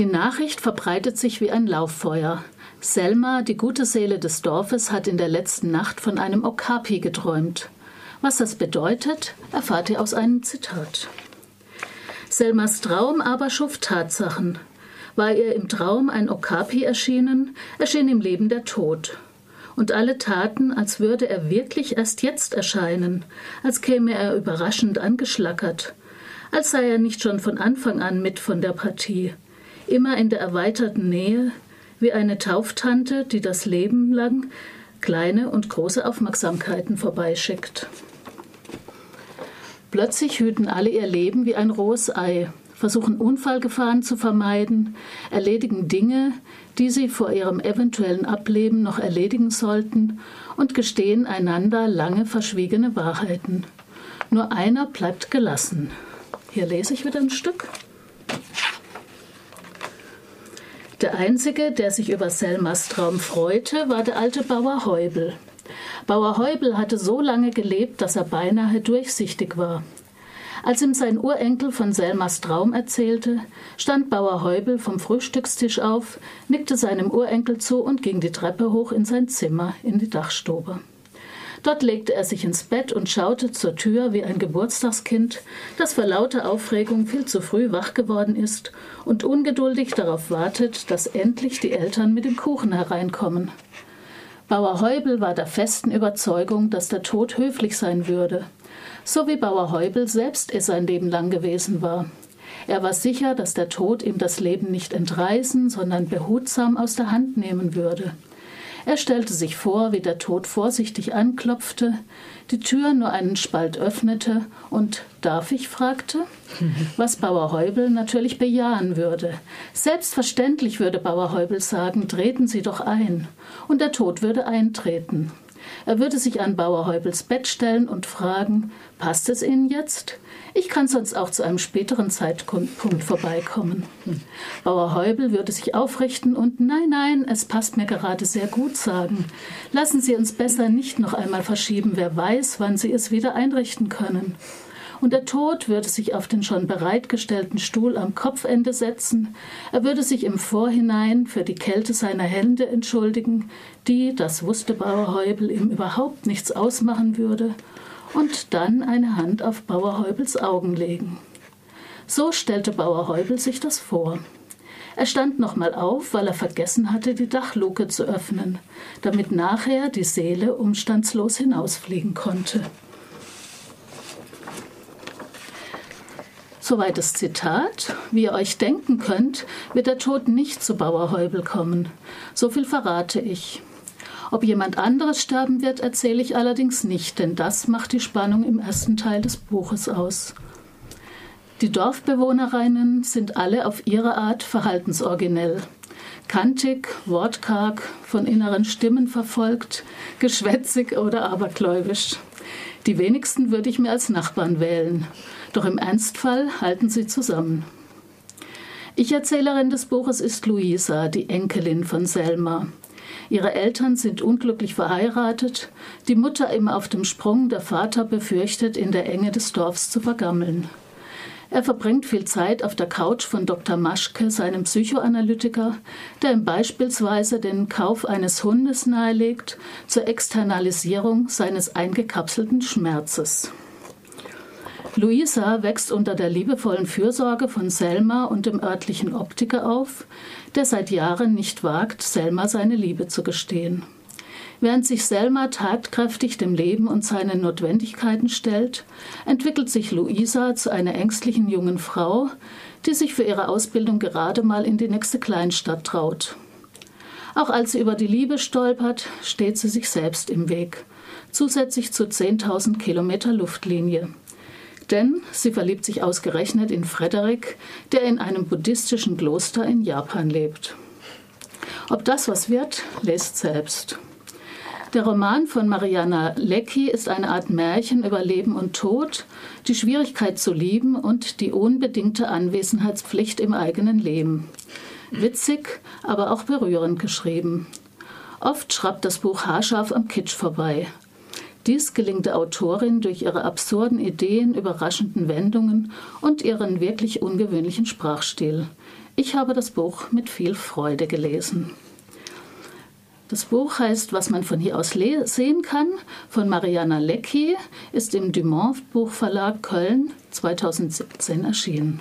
Die Nachricht verbreitet sich wie ein Lauffeuer. Selma, die gute Seele des Dorfes, hat in der letzten Nacht von einem Okapi geträumt. Was das bedeutet, erfahrt ihr aus einem Zitat. Selmas Traum aber schuf Tatsachen. War ihr im Traum ein Okapi erschienen, erschien im Leben der Tod. Und alle taten, als würde er wirklich erst jetzt erscheinen, als käme er überraschend angeschlackert, als sei er nicht schon von Anfang an mit von der Partie, immer in der erweiterten Nähe, wie eine Tauftante, die das Leben lang kleine und große Aufmerksamkeiten vorbeischickt. Plötzlich hüten alle ihr Leben wie ein rohes Ei, versuchen Unfallgefahren zu vermeiden, erledigen Dinge, die sie vor ihrem eventuellen Ableben noch erledigen sollten und gestehen einander lange verschwiegene Wahrheiten. Nur einer bleibt gelassen. Hier lese ich wieder ein Stück. Der Einzige, der sich über Selmas Traum freute, war der alte Bauer Heubel. Bauer Heubel hatte so lange gelebt, dass er beinahe durchsichtig war. Als ihm sein Urenkel von Selmas Traum erzählte, stand Bauer Heubel vom Frühstückstisch auf, nickte seinem Urenkel zu und ging die Treppe hoch in sein Zimmer, in die Dachstube. Dort legte er sich ins Bett und schaute zur Tür wie ein Geburtstagskind, das vor lauter Aufregung viel zu früh wach geworden ist und ungeduldig darauf wartet, dass endlich die Eltern mit dem Kuchen hereinkommen. Bauer Heubel war der festen Überzeugung, dass der Tod höflich sein würde, so wie Bauer Heubel selbst es sein Leben lang gewesen war. Er war sicher, dass der Tod ihm das Leben nicht entreißen, sondern behutsam aus der Hand nehmen würde. Er stellte sich vor, wie der Tod vorsichtig anklopfte, die Tür nur einen Spalt öffnete und darf ich fragte, was Bauer Heubel natürlich bejahen würde. Selbstverständlich würde Bauer Heubel sagen, treten Sie doch ein, und der Tod würde eintreten. Er würde sich an Bauer Heubels Bett stellen und fragen, passt es Ihnen jetzt? Ich kann sonst auch zu einem späteren Zeitpunkt vorbeikommen. Bauer Heubel würde sich aufrichten und nein, nein, es passt mir gerade sehr gut sagen. Lassen Sie uns besser nicht noch einmal verschieben, wer weiß, wann Sie es wieder einrichten können und der Tod würde sich auf den schon bereitgestellten Stuhl am Kopfende setzen, er würde sich im Vorhinein für die Kälte seiner Hände entschuldigen, die, das wusste Bauer Heubel, ihm überhaupt nichts ausmachen würde, und dann eine Hand auf Bauer Heubels Augen legen. So stellte Bauer Heubel sich das vor. Er stand nochmal auf, weil er vergessen hatte, die Dachluke zu öffnen, damit nachher die Seele umstandslos hinausfliegen konnte. Soweit das Zitat. Wie ihr euch denken könnt, wird der Tod nicht zu Bauer Heubel kommen. So viel verrate ich. Ob jemand anderes sterben wird, erzähle ich allerdings nicht, denn das macht die Spannung im ersten Teil des Buches aus. Die Dorfbewohnerinnen sind alle auf ihre Art verhaltensoriginell. Kantig, wortkarg, von inneren Stimmen verfolgt, geschwätzig oder abergläubisch. Die wenigsten würde ich mir als Nachbarn wählen. Doch im Ernstfall halten sie zusammen. Ich-Erzählerin des Buches ist Luisa, die Enkelin von Selma. Ihre Eltern sind unglücklich verheiratet, die Mutter immer auf dem Sprung, der Vater befürchtet, in der Enge des Dorfs zu vergammeln. Er verbringt viel Zeit auf der Couch von Dr. Maschke, seinem Psychoanalytiker, der ihm beispielsweise den Kauf eines Hundes nahelegt zur Externalisierung seines eingekapselten Schmerzes. Luisa wächst unter der liebevollen Fürsorge von Selma und dem örtlichen Optiker auf, der seit Jahren nicht wagt, Selma seine Liebe zu gestehen. Während sich Selma tatkräftig dem Leben und seinen Notwendigkeiten stellt, entwickelt sich Luisa zu einer ängstlichen jungen Frau, die sich für ihre Ausbildung gerade mal in die nächste Kleinstadt traut. Auch als sie über die Liebe stolpert, steht sie sich selbst im Weg, zusätzlich zu 10.000 Kilometer Luftlinie denn sie verliebt sich ausgerechnet in Frederik, der in einem buddhistischen Kloster in Japan lebt. Ob das was wird, lest selbst. Der Roman von Mariana Lecki ist eine Art Märchen über Leben und Tod, die Schwierigkeit zu lieben und die unbedingte Anwesenheitspflicht im eigenen Leben. Witzig, aber auch berührend geschrieben. Oft schraubt das Buch haarscharf am Kitsch vorbei, dies gelingt der Autorin durch ihre absurden Ideen, überraschenden Wendungen und ihren wirklich ungewöhnlichen Sprachstil. Ich habe das Buch mit viel Freude gelesen. Das Buch heißt Was man von hier aus sehen kann, von Mariana Lecki, ist im Dumont Buchverlag Köln 2017 erschienen.